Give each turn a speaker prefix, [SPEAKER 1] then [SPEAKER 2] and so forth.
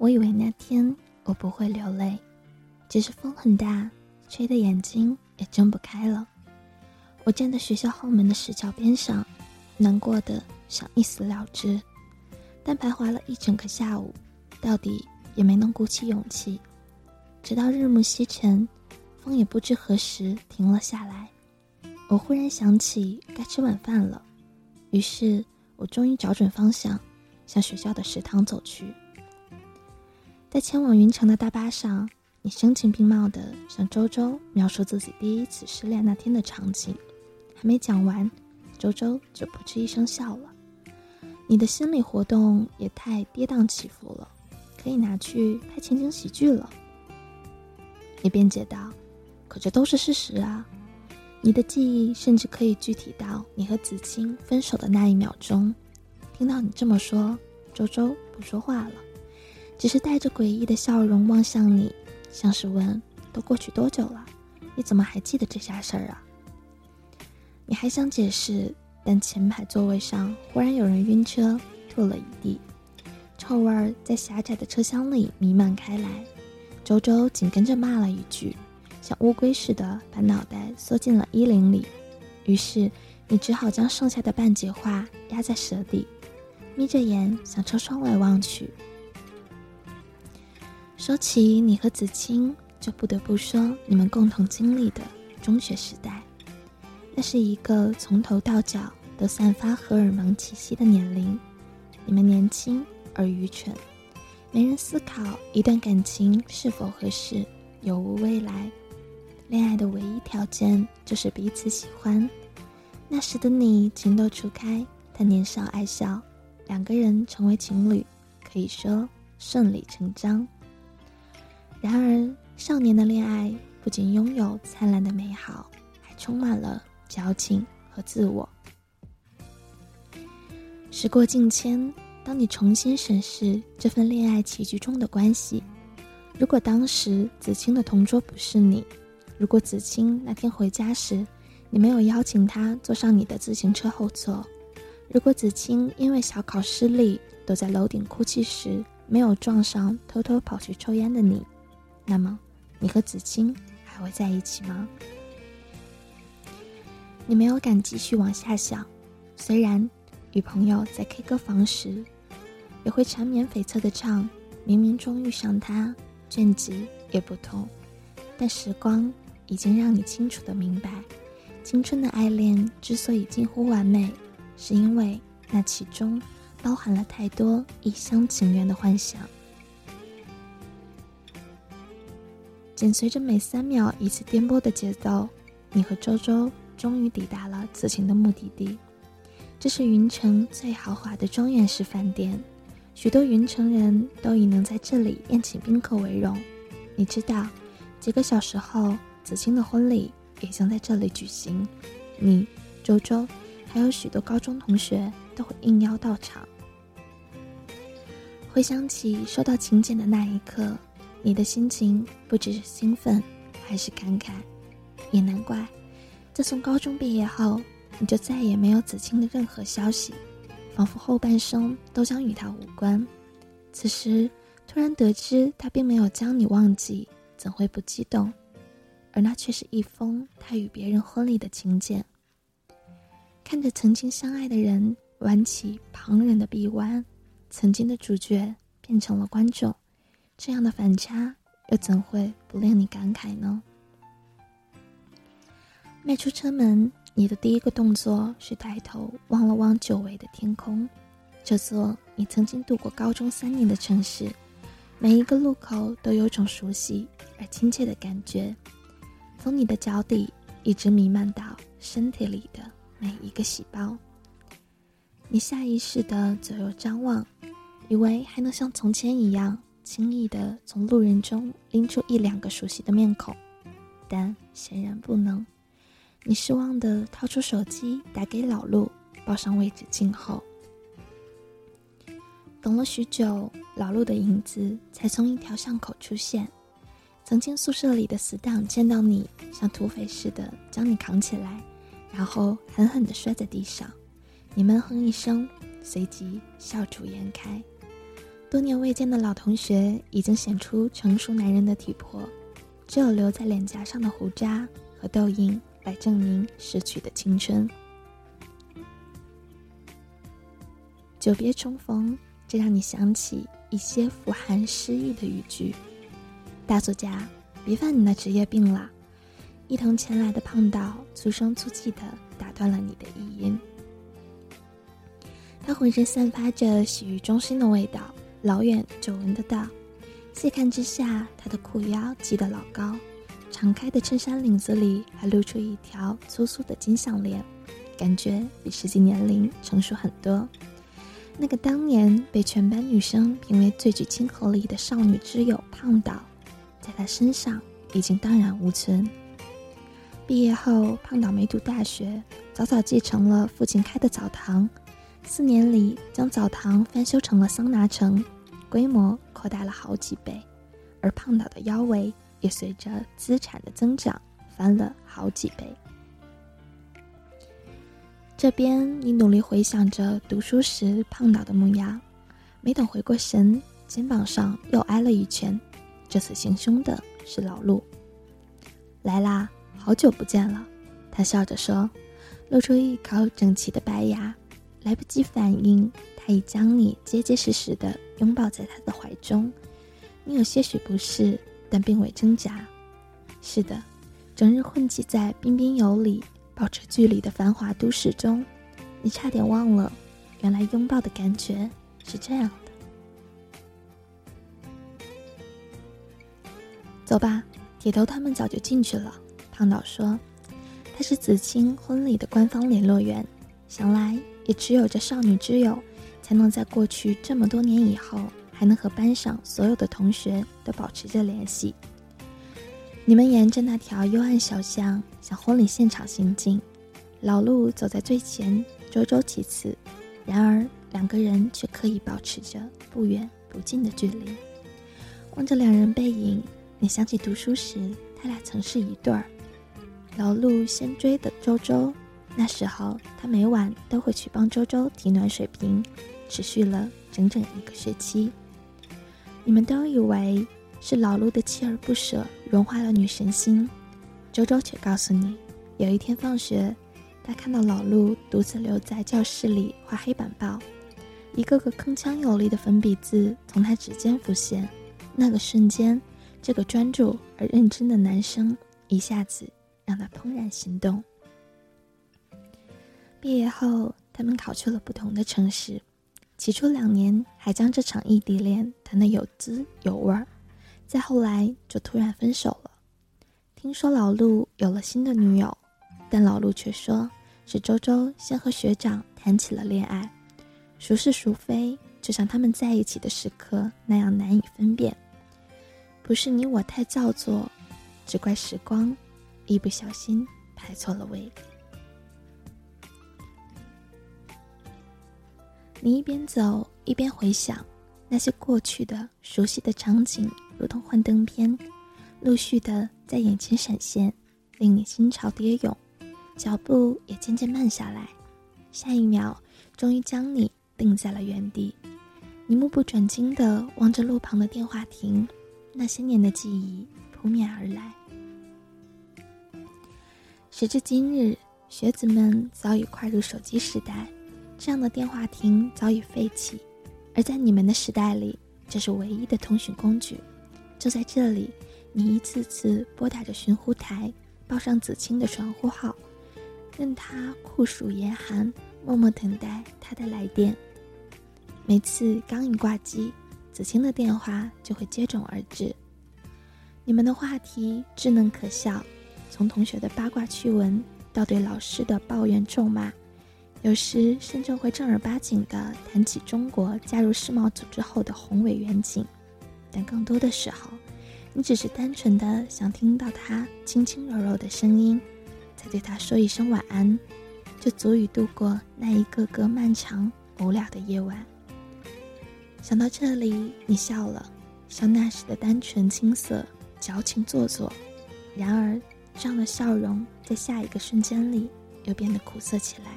[SPEAKER 1] 我以为那天我不会流泪，只是风很大，吹得眼睛也睁不开了。我站在学校后门的石桥边上，难过的想一死了之，但徘徊了一整个下午，到底也没能鼓起勇气。直到日暮西沉，风也不知何时停了下来，我忽然想起该吃晚饭了，于是我终于找准方向，向学校的食堂走去。在前往云城的大巴上，你声情并茂地向周周描述自己第一次失恋那天的场景，还没讲完，周周就扑哧一声笑了。你的心理活动也太跌宕起伏了，可以拿去拍情景喜剧了。你辩解道：“可这都是事实啊！你的记忆甚至可以具体到你和子清分手的那一秒钟。”听到你这么说，周周不说话了。只是带着诡异的笑容望向你，像是问：“都过去多久了？你怎么还记得这些事儿啊？”你还想解释，但前排座位上忽然有人晕车，吐了一地，臭味儿在狭窄的车厢里弥漫开来。周周紧跟着骂了一句，像乌龟似的把脑袋缩进了衣领里。于是你只好将剩下的半截话压在舌底，眯着眼向车窗外望去。说起你和子清，就不得不说你们共同经历的中学时代。那是一个从头到脚都散发荷尔蒙气息的年龄。你们年轻而愚蠢，没人思考一段感情是否合适，有无未来。恋爱的唯一条件就是彼此喜欢。那时的你情窦初开，他年少爱笑，两个人成为情侣，可以说顺理成章。然而，少年的恋爱不仅拥有灿烂的美好，还充满了矫情和自我。时过境迁，当你重新审视这份恋爱棋局中的关系，如果当时子清的同桌不是你，如果子清那天回家时你没有邀请他坐上你的自行车后座，如果子清因为小考失利躲在楼顶哭泣时没有撞上偷偷跑去抽烟的你。那么，你和子清还会在一起吗？你没有敢继续往下想。虽然与朋友在 K 歌房时，也会缠绵悱恻的唱“冥冥中遇上他，倦极也不痛”，但时光已经让你清楚的明白，青春的爱恋之所以近乎完美，是因为那其中包含了太多一厢情愿的幻想。紧随着每三秒一次颠簸的节奏，你和周周终于抵达了此行的目的地。这是云城最豪华的庄园式饭店，许多云城人都以能在这里宴请宾客为荣。你知道，几个小时后，子清的婚礼也将在这里举行。你、周周，还有许多高中同学都会应邀到场。回想起收到请柬的那一刻。你的心情不只是兴奋，还是感慨，也难怪。自从高中毕业后，你就再也没有子清的任何消息，仿佛后半生都将与他无关。此时突然得知他并没有将你忘记，怎会不激动？而那却是一封他与别人婚礼的请柬。看着曾经相爱的人挽起旁人的臂弯，曾经的主角变成了观众。这样的反差，又怎会不令你感慨呢？迈出车门，你的第一个动作是抬头望了望久违的天空。这座你曾经度过高中三年的城市，每一个路口都有种熟悉而亲切的感觉，从你的脚底一直弥漫到身体里的每一个细胞。你下意识的左右张望，以为还能像从前一样。轻易的从路人中拎出一两个熟悉的面孔，但显然不能。你失望的掏出手机打给老陆，报上位置静候。等了许久，老陆的影子才从一条巷口出现。曾经宿舍里的死党见到你，像土匪似的将你扛起来，然后狠狠地摔在地上。你闷哼一声，随即笑逐颜开。多年未见的老同学已经显出成熟男人的体魄，只有留在脸颊上的胡渣和痘印来证明逝去的青春。久别重逢，这让你想起一些富含诗意的语句。大作家，别犯你那职业病了。一同前来的胖岛粗声粗气的打断了你的意音。他浑身散发着洗浴中心的味道，老远就闻得到。细看之下，他的裤腰系得老高，敞开的衬衫领子里还露出一条粗粗的金项链，感觉比实际年龄成熟很多。那个当年被全班女生评为最具亲和力的少女之友胖岛，在他身上已经荡然无存。毕业后，胖岛没读大学，早早继承了父亲开的澡堂，四年里将澡堂翻修成了桑拿城，规模扩大了好几倍，而胖岛的腰围也随着资产的增长翻了好几倍。这边，你努力回想着读书时胖岛的模样，没等回过神，肩膀上又挨了一拳。这次行凶的是老陆。来啦，好久不见了，他笑着说，露出一口整齐的白牙。来不及反应，他已将你结结实实的拥抱在他的怀中。你有些许不适，但并未挣扎。是的，整日混迹在彬彬有礼。保持距离的繁华都市中，你差点忘了，原来拥抱的感觉是这样的。走吧，铁头他们早就进去了。胖岛说：“他是子清婚礼的官方联络员，想来也只有这少女之友，才能在过去这么多年以后，还能和班上所有的同学都保持着联系。”你们沿着那条幽暗小巷向婚礼现场行进，老陆走在最前，周周其次。然而两个人却刻意保持着不远不近的距离。望着两人背影，你想起读书时他俩曾是一对儿。老陆先追的周周，那时候他每晚都会去帮周周提暖水瓶，持续了整整一个学期。你们都以为。是老陆的锲而不舍融化了女神心，周周却告诉你，有一天放学，他看到老陆独自留在教室里画黑板报，一个个铿锵有力的粉笔字从他指尖浮现，那个瞬间，这个专注而认真的男生一下子让他怦然心动。毕业后，他们考去了不同的城市，起初两年还将这场异地恋谈得有滋有味儿。再后来就突然分手了。听说老陆有了新的女友，但老陆却说是周周先和学长谈起了恋爱，孰是孰非，就像他们在一起的时刻那样难以分辨。不是你我太造作，只怪时光一不小心排错了位。你一边走一边回想那些过去的熟悉的场景。如同幻灯片，陆续的在眼前闪现，令你心潮跌涌，脚步也渐渐慢下来。下一秒，终于将你定在了原地。你目不转睛的望着路旁的电话亭，那些年的记忆扑面而来。时至今日，学子们早已跨入手机时代，这样的电话亭早已废弃，而在你们的时代里，这是唯一的通讯工具。就在这里，你一次次拨打着寻呼台，报上子清的传呼号，任他酷暑严寒，默默等待他的来电。每次刚一挂机，子清的电话就会接踵而至。你们的话题稚嫩可笑，从同学的八卦趣闻到对老师的抱怨咒骂，有时甚至会正儿八经地谈起中国加入世贸组织后的宏伟远景。但更多的时候，你只是单纯的想听到他轻轻柔柔的声音，再对他说一声晚安，就足以度过那一个个漫长无聊的夜晚。想到这里，你笑了，笑那时的单纯青涩、矫情做作。然而，这样的笑容在下一个瞬间里又变得苦涩起来。